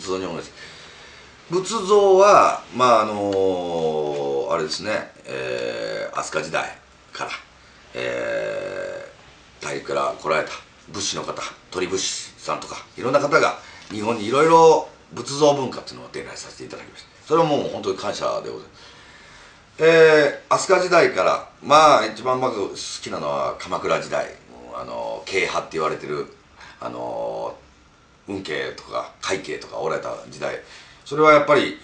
仏像に思います。仏像はまああのあれですね、えー、飛鳥時代から、えー、大陸から来られた仏師の方鳥仏師さんとかいろんな方が日本にいろいろ仏像文化っていうのを伝来させていただきました。それはもう本当に感謝でございます。えー、飛鳥時代からまあ一番僕好きなのは鎌倉時代あの慶派って言われてるあの運慶とか海慶とかおられた時代。それはやっぱり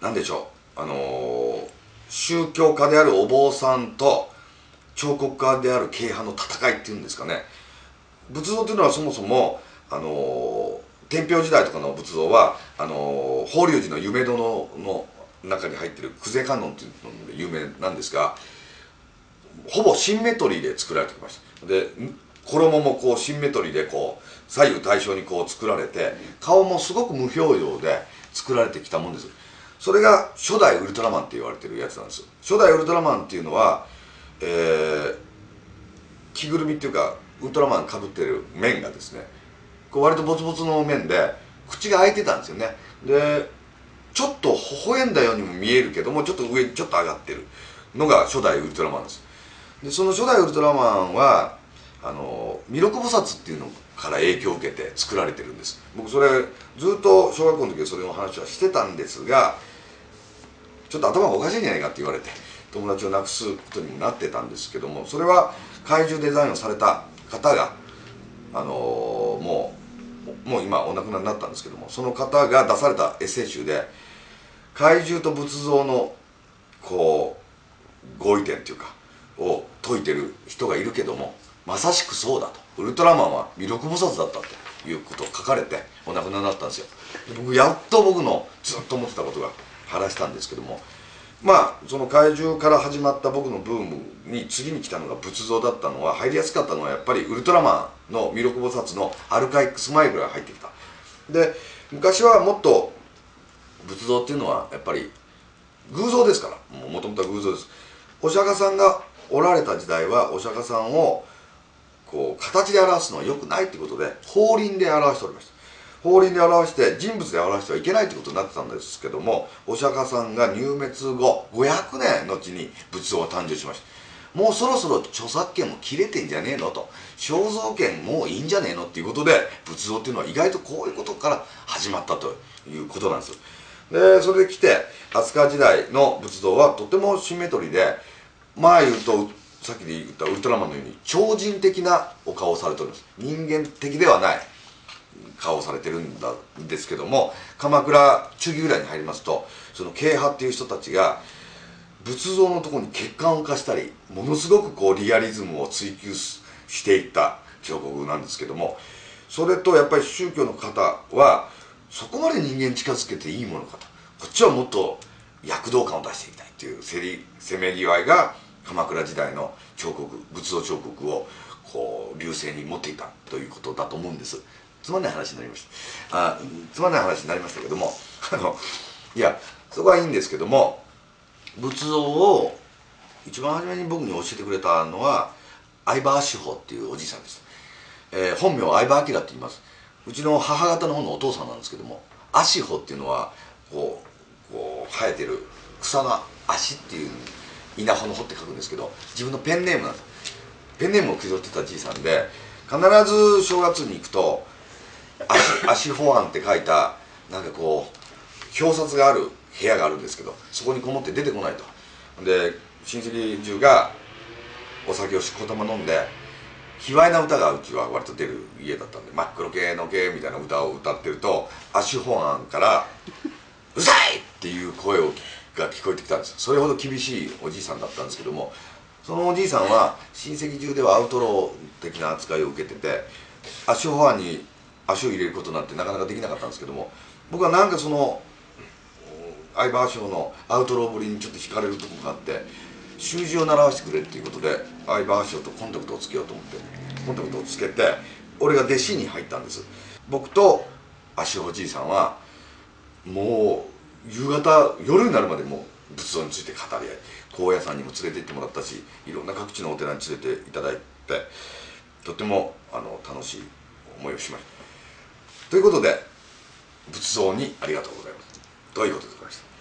何でしょう。あの宗教家であるお坊さんと彫刻家である慶派の戦いっていうんですかね。仏像っていうのはそもそもあの天平時代とかの仏像はあの法隆寺の夢殿の中に入ってる久世観音っていうので有名なんですがほぼシンメトリーで作られてきました。で衣もこうシンメトリーでこう左右対称にこう作られて顔もすごく無表情で作られてきたもんです。それが初代ウルトラマンって言われてるやつなんです。初代ウルトラマンっていうのはえー、着ぐるみっていうかウルトラマンかぶってる面がですねこう割とボツボツの面で口が開いてたんですよね。でちょっと微笑んだようにも見えるけどもちょっと上にちょっと上がってるのが初代ウルトラマンです。でその初代ウルトラマンはあの弥勒菩薩っていうのから影響を受けて作られてるんです。僕それずっと小学校の時はそれの話はしてたんですがちょっと頭がおかしいんじゃないかって言われて友達を亡くすことにもなってたんですけどもそれは怪獣デザインをされた方があのもうもう今お亡くなりになったんですけどもその方が出されたエッセイ集で怪獣と仏像のこう合意点っていうかを説いてる人がいるけどもまさしくそうだと。ウルトラマンは弥勒菩薩だったということを書かれてお亡くなりになったんですよ。僕やっと僕のずっと思ってたことが晴らしたんですけども。まあその怪獣から始まった僕のブームに次に来たのが仏像だったのは入りやすかったのはやっぱりウルトラマンの弥勒菩薩のアルカイックスマイルが入ってきた。で昔はもっと仏像っていうのはやっぱり偶像ですから。もともとは偶像です。お釈迦さんがおられた時代はお釈迦さんをこう形で表すのは良くないってことで法輪で表しておりました。法輪で表して人物で表してはいけないってことになってたんですけどもお釈迦さんが入滅後500年後に仏像が誕生しました。もうそろそろ著作権も切れてんじゃねえのと肖像権もういいんじゃねえのっていうことで仏像っていうのは意外とこういうことから始まったということなんです。でそれで来て飛鳥時代の仏像はとてもシンメトリーでまあ言うとさっきで言ったウルトラマンのように超人的なお顔をされております。人間的ではない顔をされてるんだですけども鎌倉中期ぐらいに入りますとその慶派っていう人たちが仏像のとこに血管を浮かしたりものすごくこうリアリズムを追求していった彫刻なんですけどもそれとやっぱり宗教の方はそこまで人間近づけていいものかと。こっちはもっと躍動感を出していきたいっていうせりせめぎ合いが鎌倉時代の彫刻仏像彫刻をこう流星に持っていたということだと思うんです。つまんない話になりました。あつまんない話になりましたけども あのいやそこはいいんですけども仏像を一番初めに僕に教えてくれたのは相葉志保っていうおじいさんです、えー、本名相葉明って言います。うちの母方の方のお父さんなんですけども足穂っていうのはこうこう生えてる草の足っていう稲穂の穂って書くんですけど自分のペンネームなんですペンネームを気取ってたじいさんで必ず正月に行くと足足穂案って書いたなんかこう表札がある部屋があるんですけどそこにこもって出てこないと。で親戚中がお酒をしこたま飲んで卑猥な歌がうちは割と出る家だったんで真っ黒系の系みたいな歌を歌ってると足本案から「うるさい!」っていう声をが聞こえてきたんですそれほど厳しいおじいさんだったんですけどもそのおじいさんは親戚中ではアウトロー的な扱いを受けてて足本案に足を入れることなんてなかなかできなかったんですけども僕はなんかその相葉賞のアウトローぶりにちょっと惹かれるとこがあって習字を習わせてくれっていうことで相葉賞とコンタクトをつけようと思ってコンタクトをつけて俺が弟子に入ったんです。僕と足おじいさんはもう夕方夜になるまでも仏像について語り合い高野山にも連れて行ってもらったしいろんな各地のお寺に連れていただいてとてもあの楽しい思いをしました。ということで仏像にありがとうございます。ということでございました？